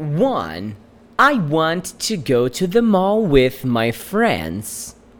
1. I want to go to the mall with my friends.